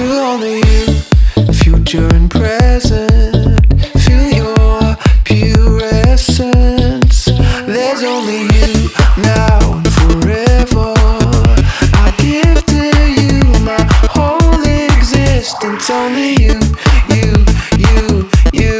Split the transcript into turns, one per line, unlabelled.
to only you, future and present. Feel your pure essence. There's only you now and forever. I give to you my whole existence. Only you, you, you, you.